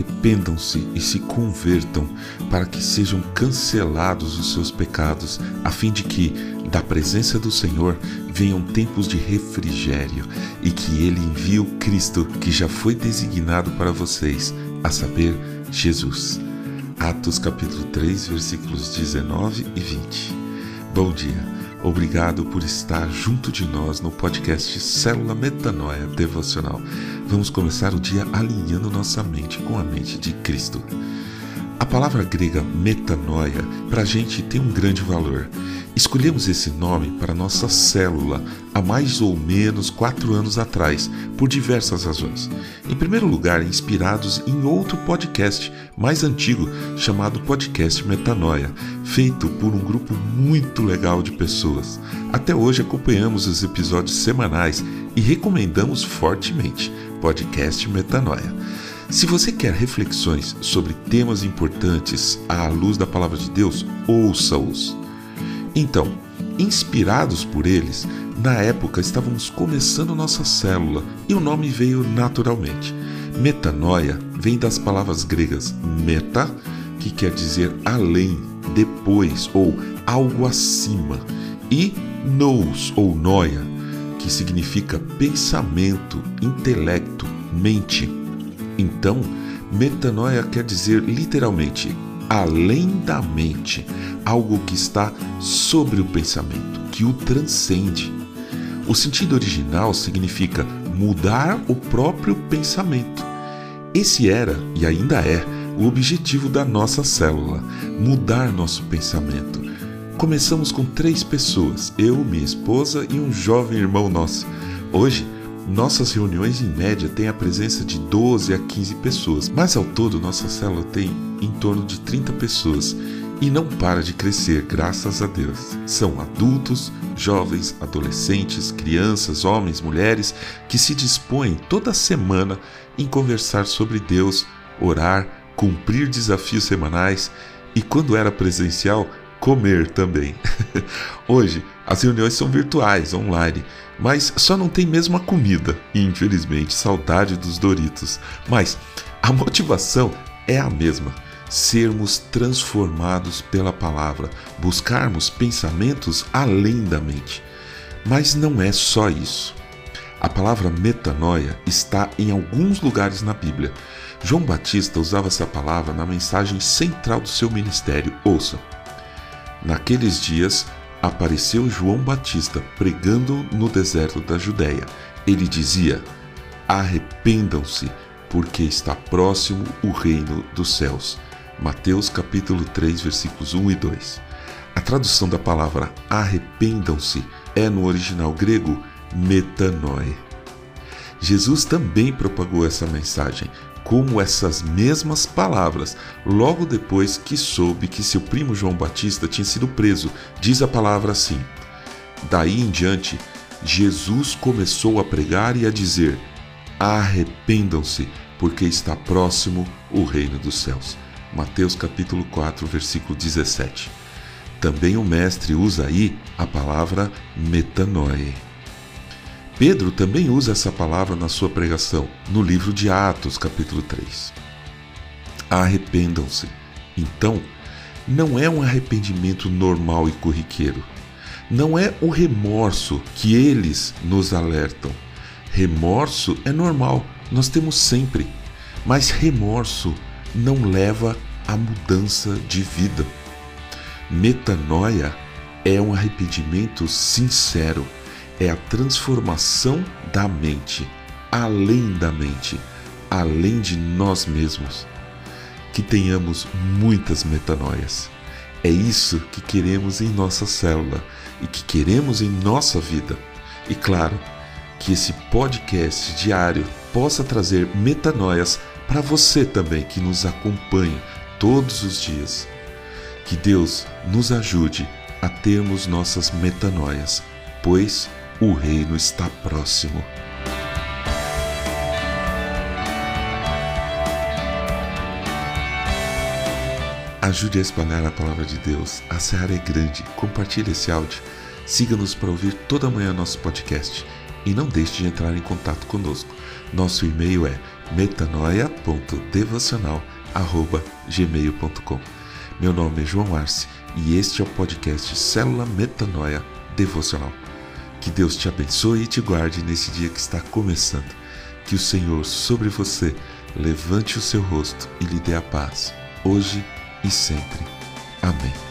arrependam-se e se convertam, para que sejam cancelados os seus pecados, a fim de que, da presença do Senhor, venham tempos de refrigério e que Ele envie o Cristo que já foi designado para vocês, a saber, Jesus. Atos capítulo 3, versículos 19 e 20. Bom dia. Obrigado por estar junto de nós no podcast Célula Metanoia Devocional. Vamos começar o dia alinhando nossa mente com a mente de Cristo. A palavra grega metanoia para a gente tem um grande valor. Escolhemos esse nome para nossa célula há mais ou menos quatro anos atrás, por diversas razões. Em primeiro lugar, inspirados em outro podcast mais antigo chamado Podcast Metanoia, feito por um grupo muito legal de pessoas. Até hoje acompanhamos os episódios semanais e recomendamos fortemente Podcast Metanoia. Se você quer reflexões sobre temas importantes à luz da palavra de Deus, ouça-os. Então, inspirados por eles, na época estávamos começando nossa célula e o nome veio naturalmente. Metanoia vem das palavras gregas meta, que quer dizer além, depois ou algo acima, e nous ou noia, que significa pensamento, intelecto, mente. Então, metanoia quer dizer literalmente além da mente, algo que está sobre o pensamento, que o transcende. O sentido original significa mudar o próprio pensamento. Esse era e ainda é o objetivo da nossa célula: mudar nosso pensamento. Começamos com três pessoas, eu, minha esposa e um jovem irmão nosso. Hoje, nossas reuniões, em média, têm a presença de 12 a 15 pessoas, mas ao todo nossa célula tem em torno de 30 pessoas e não para de crescer, graças a Deus. São adultos, jovens, adolescentes, crianças, homens, mulheres que se dispõem toda semana em conversar sobre Deus, orar, cumprir desafios semanais e, quando era presencial, comer também. Hoje, as reuniões são virtuais, online, mas só não tem mesmo a comida. E infelizmente, saudade dos Doritos. Mas a motivação é a mesma: sermos transformados pela palavra, buscarmos pensamentos além da mente. Mas não é só isso. A palavra metanoia está em alguns lugares na Bíblia. João Batista usava essa palavra na mensagem central do seu ministério. Ouça. Naqueles dias, apareceu João Batista pregando no deserto da Judéia. Ele dizia: Arrependam-se, porque está próximo o reino dos céus. Mateus capítulo 3, versículos 1 e 2. A tradução da palavra arrependam-se é no original grego metanoe. Jesus também propagou essa mensagem, como essas mesmas palavras, logo depois que soube que seu primo João Batista tinha sido preso. Diz a palavra assim: Daí em diante, Jesus começou a pregar e a dizer: Arrependam-se, porque está próximo o reino dos céus. Mateus capítulo 4, versículo 17. Também o mestre usa aí a palavra metanoe. Pedro também usa essa palavra na sua pregação, no livro de Atos, capítulo 3. Arrependam-se. Então, não é um arrependimento normal e corriqueiro. Não é o remorso que eles nos alertam. Remorso é normal, nós temos sempre. Mas remorso não leva à mudança de vida. Metanoia é um arrependimento sincero é a transformação da mente, além da mente, além de nós mesmos. Que tenhamos muitas metanoias. É isso que queremos em nossa célula e que queremos em nossa vida. E claro, que esse podcast diário possa trazer metanoias para você também que nos acompanha todos os dias. Que Deus nos ajude a termos nossas metanoias, pois o reino está próximo. Ajude a espalhar a palavra de Deus. A seara é grande. Compartilhe esse áudio. Siga-nos para ouvir toda manhã nosso podcast. E não deixe de entrar em contato conosco. Nosso e-mail é metanoia.devocional@gmail.com. Meu nome é João Arce e este é o podcast Célula Metanoia Devocional. Que Deus te abençoe e te guarde nesse dia que está começando. Que o Senhor sobre você levante o seu rosto e lhe dê a paz, hoje e sempre. Amém.